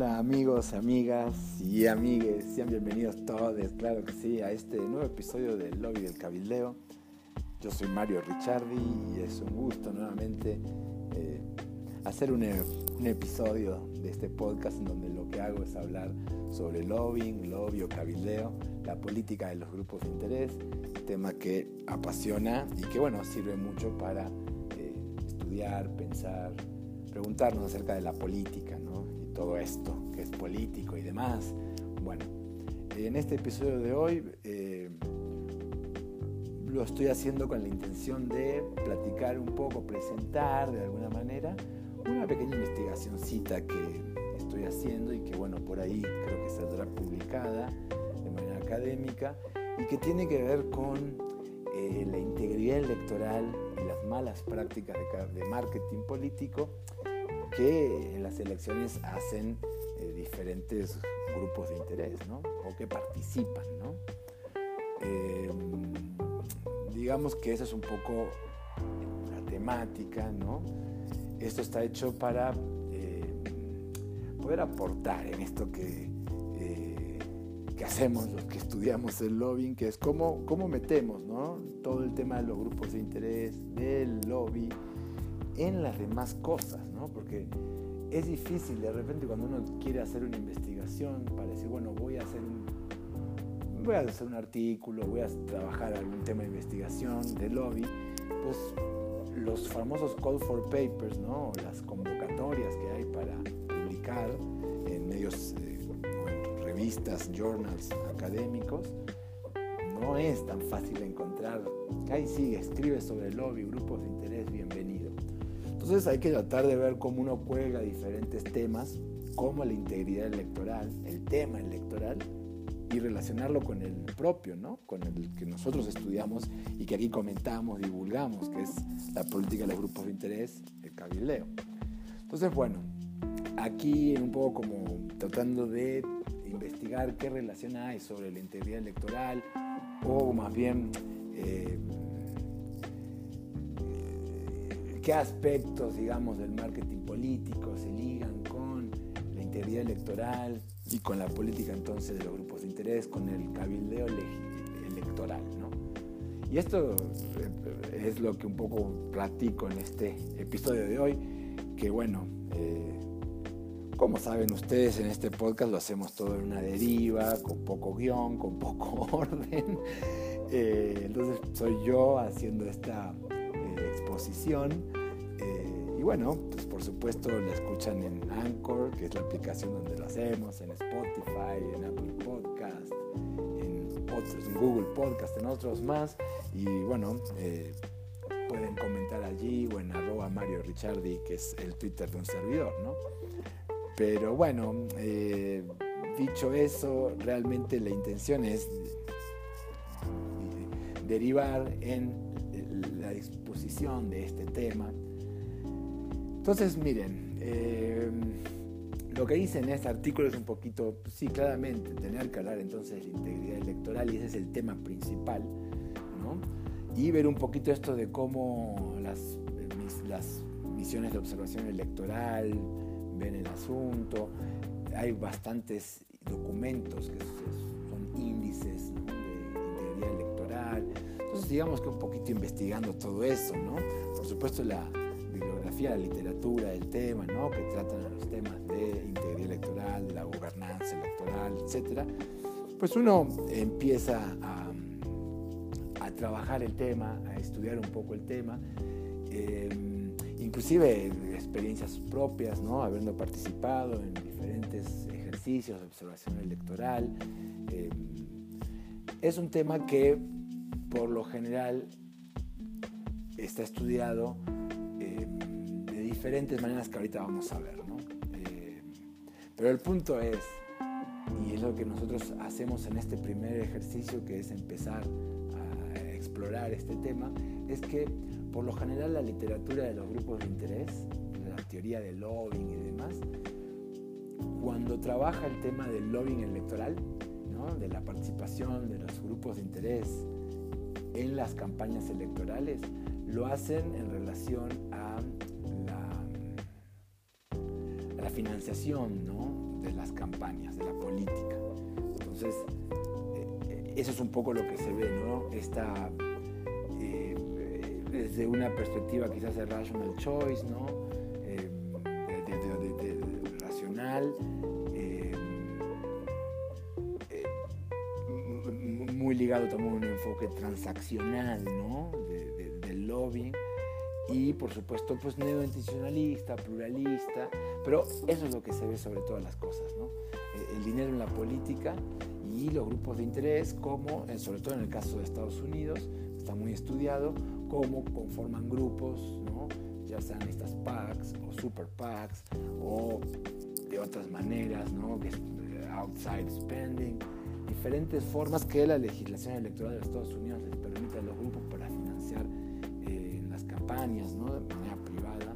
Hola amigos, amigas y amigues, sean bienvenidos todos, claro que sí, a este nuevo episodio del Lobby del Cabildeo. Yo soy Mario Ricciardi y es un gusto nuevamente eh, hacer un, episodio de este podcast en donde lo que hago es hablar sobre lobbying, lobby o cabildeo, la política de los grupos de interés, tema que apasiona y que bueno, sirve mucho para eh, estudiar, pensar, preguntarnos acerca de la política, todo esto, que es político y demás. Bueno, en este episodio de hoy eh, lo estoy haciendo con la intención de platicar un poco, presentar de alguna manera una pequeña investigacióncita que estoy haciendo y que bueno, por ahí creo que saldrá publicada de manera académica y que tiene que ver con eh, la integridad electoral y las malas prácticas de marketing político que en las elecciones hacen eh, diferentes grupos de interés, ¿no? O que participan, ¿no? Em, digamos que esa es un poco la temática, ¿no? Esto está hecho para em, poder aportar en esto que, eh, que hacemos los que estudiamos el lobbying, que es cómo, cómo metemos ¿no? todo el tema de los grupos de interés, del lobby, en las demás cosas, Porque es difícil de repente cuando uno quiere hacer una investigación para decir, bueno, voy a hacer un, voy a hacer un artículo, voy a trabajar algún tema de investigación de lobby, pues los famosos call for papers, ¿no? Las convocatorias que hay para publicar en medios, eh, revistas, journals académicos, no es tan fácil de encontrar. Ahí sí, escribe sobre lobby, grupos de interés, bienvenido entonces hay que tratar de ver cómo uno cuelga diferentes temas, como la integridad electoral, el tema electoral, y relacionarlo con el propio, ¿no? con el que nosotros estudiamos y que aquí comentamos, divulgamos, que es la política de los grupos de interés, el cabildeo. Entonces, bueno, aquí un poco como tratando de investigar qué relación hay sobre la integridad electoral, o más bien eh, qué aspectos, digamos, del marketing político se ligan con la integridad electoral y con la política entonces de los grupos de interés, con el cabildeo electoral, ¿no? Y esto eh, es lo que un poco platico en este episodio de hoy, que bueno, eh, como saben ustedes, en este podcast lo hacemos todo en una deriva, con poco guion, con poco orden. Eh, entonces soy yo haciendo esta exposición y bueno, pues por supuesto la escuchan en Anchor, que es la aplicación donde lo hacemos, en Spotify, en Apple Podcast, en, Google Podcast, en otros más. Y bueno, eh, pueden comentar allí o en arroba Mario Ricciardi, que es el Twitter de un servidor, ¿no? Pero bueno, eh, dicho eso, realmente la intención es derivar en la exposición de este tema entonces, miren, eh, lo que dice en este artículo es un poquito, sí, claramente, tener que hablar entonces de integridad electoral y ese es el tema principal, ¿no? Y ver un poquito esto de cómo las, las misiones de observación electoral ven el asunto. Hay bastantes documentos que son índices de integridad electoral. Entonces, digamos que un poquito investigando todo eso, ¿no? Por supuesto, la, la literatura del tema, ¿no? que tratan los temas de integridad electoral, la gobernanza electoral, etc., pues uno empieza a, a, trabajar el tema, a estudiar un poco el tema, eh, inclusive experiencias propias, ¿no? habiendo participado en diferentes ejercicios de observación electoral. Eh, es un tema que por lo general está estudiado diferentes maneras que ahorita vamos a ver. ¿no? Eh, pero el punto es, y es lo que nosotros hacemos en este primer ejercicio, que es empezar a explorar este tema, es que por lo general la literatura de los grupos de interés, la teoría del lobbying y demás, cuando trabaja el tema del lobbying electoral, ¿no? de la participación de los grupos de interés en las campañas electorales, lo hacen en relación a financiación de las campañas, de la política. Entonces, eh, eso es un poco lo que se ve, ¿no? Esta, eh, desde una perspectiva quizás de rational choice, ¿no? Eh, de, racional, muy ligado también a un enfoque transaccional, ¿no? del lobbying y por supuesto pues neointencionalista, pluralista, pero eso es lo que se ve sobre todas las cosas, ¿no? Eh, el dinero en la política y los grupos de interés, como, eh, sobre todo en el caso de Estados Unidos, está muy estudiado, cómo conforman grupos, ¿no? ya sean estas PACs o super PACs o de otras maneras, ¿no? Eh, outside spending, diferentes formas que la legislación electoral de Estados Unidos les campañas, ¿no? de manera privada,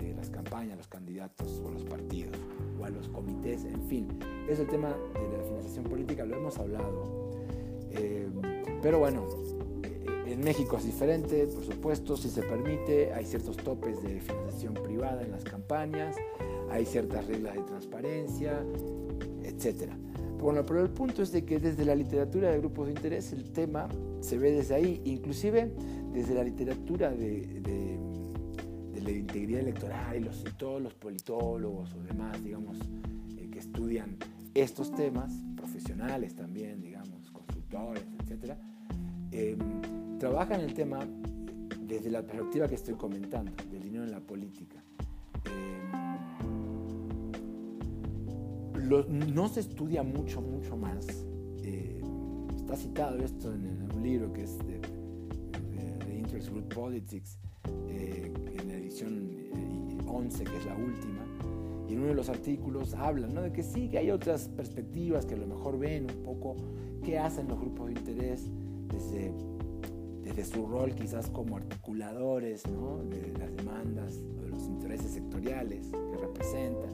eh, las campañas, los candidatos o los partidos o a los comités, en fin. Ese tema de la financiación política lo hemos hablado. Eh, pero bueno, eh, en México es diferente, por supuesto, si se permite, hay ciertos topes de financiación privada en las campañas, hay ciertas reglas de transparencia, etc. Bueno, pero el punto es de que desde la literatura de grupos de interés el tema se ve desde ahí, inclusive desde la literatura de, la integridad electoral y, todos los politólogos o demás, digamos, eh, que estudian estos temas, profesionales también, digamos, consultores, etc., em, trabajan el tema desde la perspectiva que estoy comentando, del dinero en la política. Em, no se estudia mucho, mucho más. Eh, está citado esto en, un libro que es de Interest Politics, eh, en la edición 11, eh, que es la última, y en uno de los artículos hablan ¿no? de que sí, que hay otras perspectivas que a lo mejor ven un poco qué hacen los grupos de interés desde, desde su rol quizás como articuladores ¿no? de las demandas o de los intereses sectoriales que representan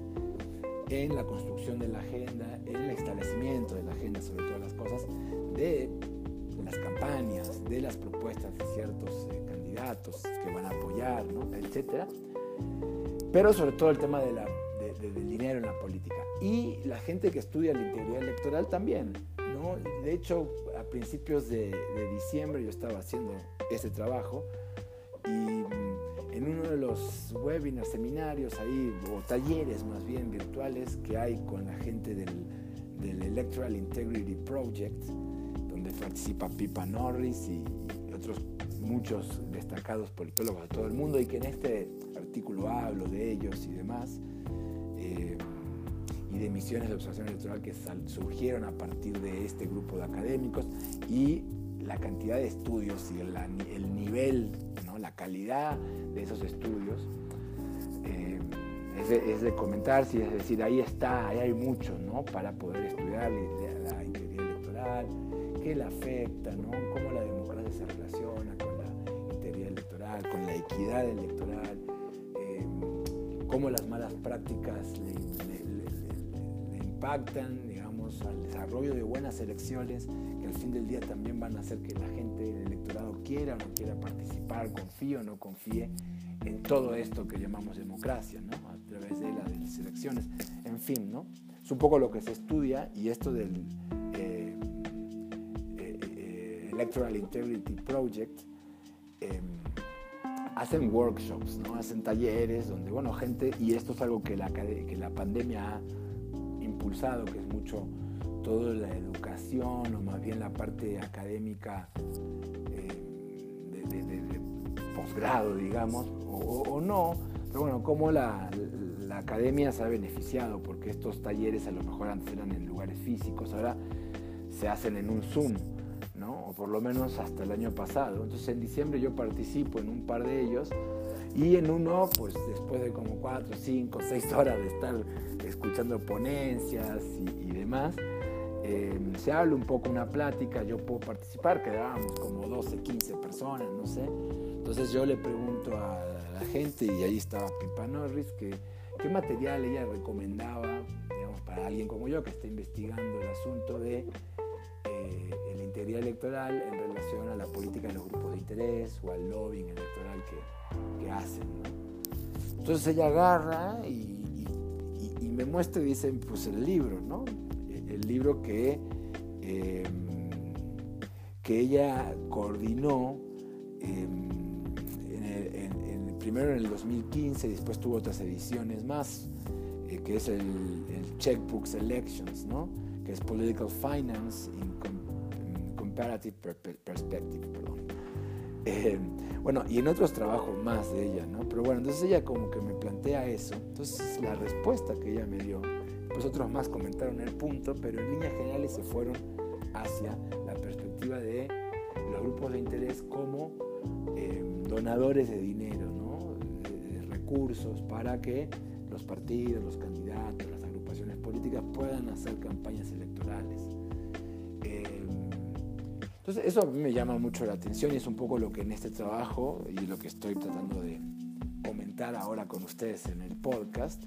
en la construcción de la agenda, en el establecimiento de la agenda sobre todas las cosas, de las campañas, de las propuestas de ciertos eh, candidatos que van a apoyar, ¿no? etcétera. Pero sobre todo el tema de la, del dinero en la política. Y la gente que estudia la integridad electoral también. ¿no? De hecho, a principios de, de diciembre yo estaba haciendo ese trabajo y mm, en uno de los webinars, seminarios ahí, o talleres más bien virtuales que hay con la gente del, del Electoral Integrity Project, donde participa Pipa Norris y otros muchos destacados politólogos de todo el mundo y que en este artículo hablo de ellos y demás, eh, y de misiones de observación electoral que surgieron a partir de este grupo de académicos y la cantidad de estudios y el, el nivel, ¿no? la calidad de esos estudios. Eh, es, de, es, de, comentar, es decir, ahí está, ahí hay mucho ¿no? para poder estudiar la, la integridad electoral, qué la afecta, ¿no? cómo la democracia se relaciona con la integridad electoral, con la equidad electoral, eh, cómo las malas prácticas le, impactan, digamos, al desarrollo de buenas elecciones, que al fin del día también van a hacer que la gente, el electorado quiera o no quiera participar, confíe o no confíe en todo esto que llamamos democracia, ¿no? A través de las elecciones. En fin, ¿no? Es un poco lo que se estudia y esto del Electoral Integrity Project, em, hacen workshops, ¿no? hacen talleres donde, bueno, gente, y esto es algo que la, que la pandemia ha impulsado, que es mucho toda la educación o más bien la parte académica em, de, posgrado, digamos, o, no, pero bueno, cómo la, la academia se ha beneficiado, porque estos talleres a lo mejor antes eran en lugares físicos, ahora se hacen en un Zoom por lo menos hasta el año pasado. Entonces en diciembre yo participo en un par de ellos y en uno, pues después de como cuatro, cinco, seis horas de estar escuchando ponencias y, demás, em, se habla un poco una plática, yo puedo participar, quedábamos como 12, 15 personas, no sé. Entonces yo le pregunto a la gente, y ahí estaba Pipa Norris, que, qué material ella recomendaba, digamos, para alguien como yo que está investigando el asunto de integridad electoral en relación a la política de los grupos de interés o al lobbying electoral que, que hacen. Entonces ella agarra y, me muestra y dice, pues el libro, ¿no? El libro que, em, que ella coordinó em, primero en el 2015 y después tuvo otras ediciones más, eh, que es el, Checkbook Selections, ¿no? que es Political Finance in, Comparative Perspective. Perdón. Eh, bueno, y en otros trabajos más de ella, ¿no? Pero bueno, entonces ella como que me plantea eso. Entonces la respuesta que ella me dio, pues otros más comentaron el punto, pero en líneas generales se fueron hacia la perspectiva de los grupos de interés como eh, donadores de dinero, ¿no? de, recursos para que los partidos, los candidatos, las agrupaciones políticas puedan hacer campañas electorales. Entonces eso a mí me llama mucho la atención y es un poco lo que en este trabajo y lo que estoy tratando de comentar ahora con ustedes en el podcast,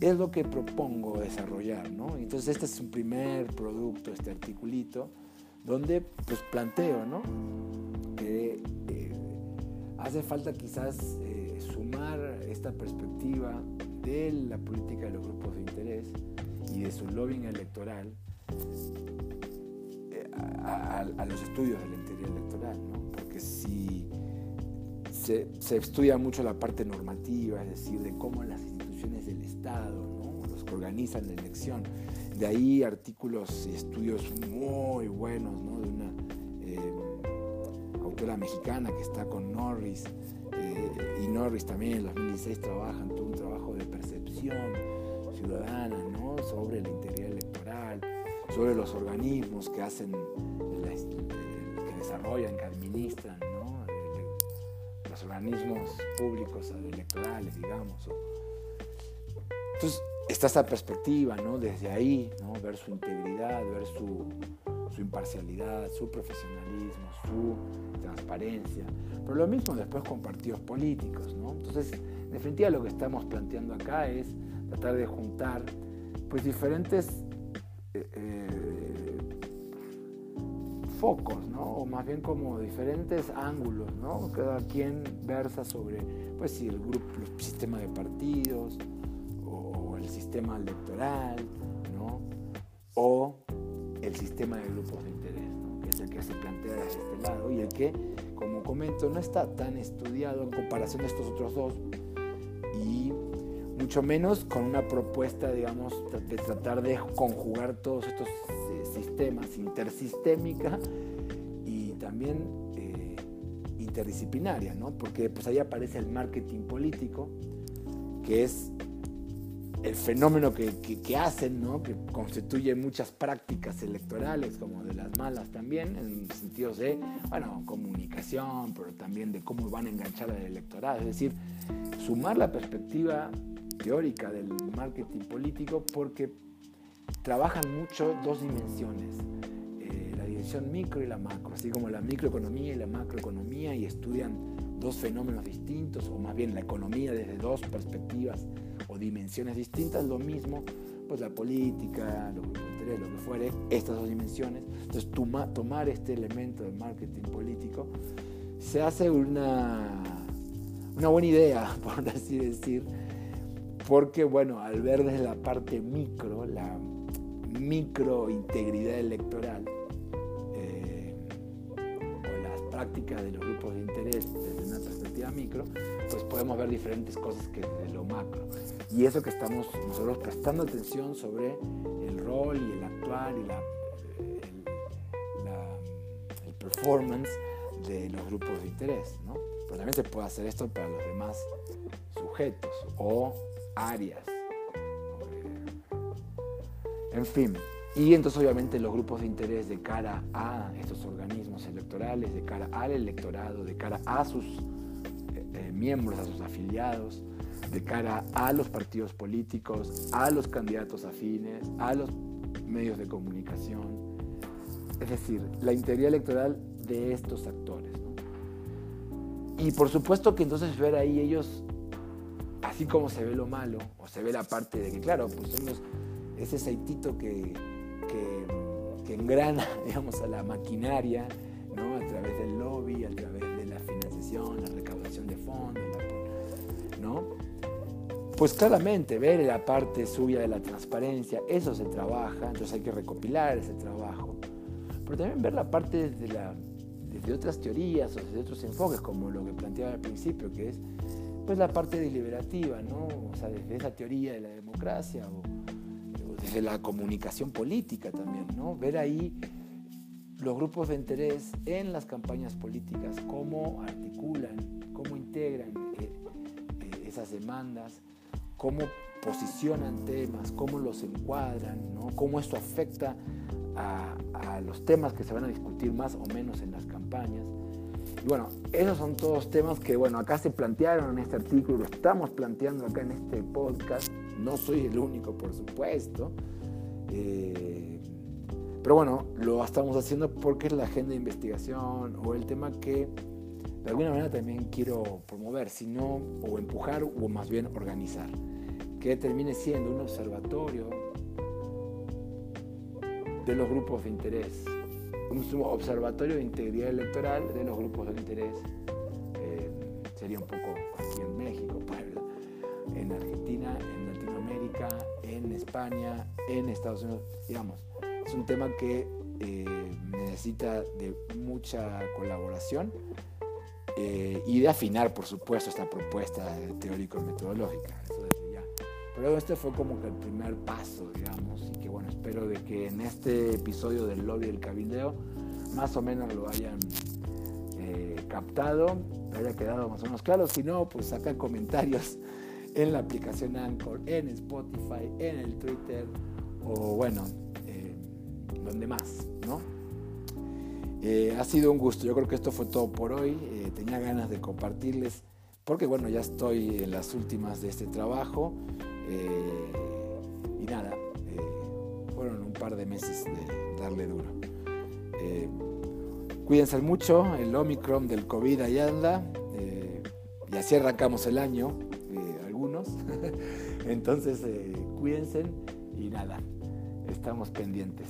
es lo que propongo desarrollar, ¿no? Entonces este es un primer producto, este articulito, donde pues planteo, ¿no? Que eh, hace falta quizás eh, sumar esta perspectiva de la política de los grupos de interés y de su lobbying electoral a, los estudios de la interior electoral, ¿no? porque si se, se, estudia mucho la parte normativa, es decir, de cómo las instituciones del Estado, ¿no? los que organizan la elección, de ahí artículos y estudios muy buenos ¿no? de una eh, autora mexicana que está con Norris, eh, y Norris también en 2016 trabaja en todo un trabajo de percepción ciudadana ¿no? sobre la integridad sobre los organismos que hacen, que desarrollan, que administran, ¿no? los organismos públicos electorales, digamos. Entonces, está esa perspectiva, ¿no? Desde ahí, ¿no? Ver su integridad, ver su, su imparcialidad, su profesionalismo, su transparencia. Pero lo mismo después con partidos políticos, ¿no? Entonces, en definitiva, lo que estamos planteando acá es tratar de juntar pues diferentes eh, eh, focos, ¿no? o más bien como diferentes ángulos, ¿no? cada quien versa sobre pues, si el, grupo, sistema de partidos o, el sistema electoral, ¿no? o el sistema de grupos de interés, ¿no? que es el que se plantea de este lado y el que, como comento, no está tan estudiado en comparación a estos otros dos mucho menos con una propuesta, digamos, de tratar de conjugar todos estos eh, sistemas, intersistémica y también eh, interdisciplinaria, ¿no? Porque pues ahí aparece el marketing político, que es el fenómeno que, que, hacen, ¿no? que constituye muchas prácticas electorales, como de las malas también, en sentidos de, bueno, comunicación, pero también de cómo van a enganchar al electorado. Es decir, sumar la perspectiva teórica del marketing político porque trabajan mucho dos dimensiones, eh, la dimensión micro y la macro, así como la microeconomía y la macroeconomía y estudian dos fenómenos distintos, o más bien la economía desde dos perspectivas o dimensiones distintas, lo mismo, pues la política, lo, lo que fuere, estas dos dimensiones. Entonces tomar este elemento del marketing político se hace una, una buena idea, por así decir, porque bueno, al ver desde la parte micro, la micro integridad electoral, eh, o las prácticas de los grupos de interés desde una perspectiva micro, pues podemos ver diferentes cosas que desde lo macro. Y eso que estamos nosotros prestando atención sobre el rol y el actuar y la, el performance de los grupos de interés, ¿no? Pero también se puede hacer esto para los demás sujetos o áreas. En fin, y entonces obviamente los grupos de interés de cara a estos organismos electorales, de cara al electorado, de cara a sus eh, eh, miembros, a sus afiliados, de cara a los partidos políticos, a los candidatos afines, a los medios de comunicación. Es decir, la integridad electoral de estos actores. Y por supuesto que entonces ver ahí ellos así como se ve lo malo, o se ve la parte de que, claro, pues son ese aceitito que, engrana, digamos, a la maquinaria, ¿no? A través del lobby, a través de la financiación, la recaudación de fondos, ¿no? pues claramente ver la parte suya de la transparencia, eso se trabaja, entonces hay que recopilar ese trabajo, pero también ver la parte desde, la, desde otras teorías o desde otros enfoques, como lo que planteaba al principio, que es pues la parte deliberativa, ¿no? O sea, desde esa teoría de la democracia o, desde la comunicación política también, ¿no? Ver ahí los grupos de interés en las campañas políticas, cómo articulan, cómo integran eh, eh, esas demandas, cómo posicionan temas, cómo los encuadran, ¿no? cómo esto afecta a, a, los temas que se van a discutir más o menos en las campañas. Y bueno, esos son todos temas que, bueno, acá se plantearon en este artículo, lo estamos planteando acá en este podcast. No soy el único, por supuesto. Eh, pero bueno, lo estamos haciendo porque es la agenda de investigación o el tema que de alguna manera también quiero promover, sino o empujar o más bien organizar que termine siendo un observatorio de los grupos de interés, un observatorio de integridad electoral de los grupos de interés. Eh, sería un poco aquí en México, en Argentina, en Latinoamérica, en España, en Estados Unidos, digamos. Es un tema que eh, necesita de mucha colaboración eh, y de afinar, por supuesto, esta propuesta teórico-metodológica. Pero este fue como que el primer paso, digamos, y que bueno, espero de que en este episodio del lobby del cabildeo más o menos lo hayan eh, captado, haya quedado más o menos claro. Si no, pues sacan comentarios en la aplicación Anchor, en Spotify, en el Twitter o bueno, eh, donde más, ¿no? Eh, ha sido un gusto, yo creo que esto fue todo por hoy. tenía ganas de compartirles, porque bueno, ya estoy en las últimas de este trabajo. Eh, y nada, eh, fueron un par de meses de darle duro. Eh, cuídense mucho, el Omicron del COVID ahí anda, y así arrancamos el año, algunos. Entonces, cuídense y nada, estamos pendientes.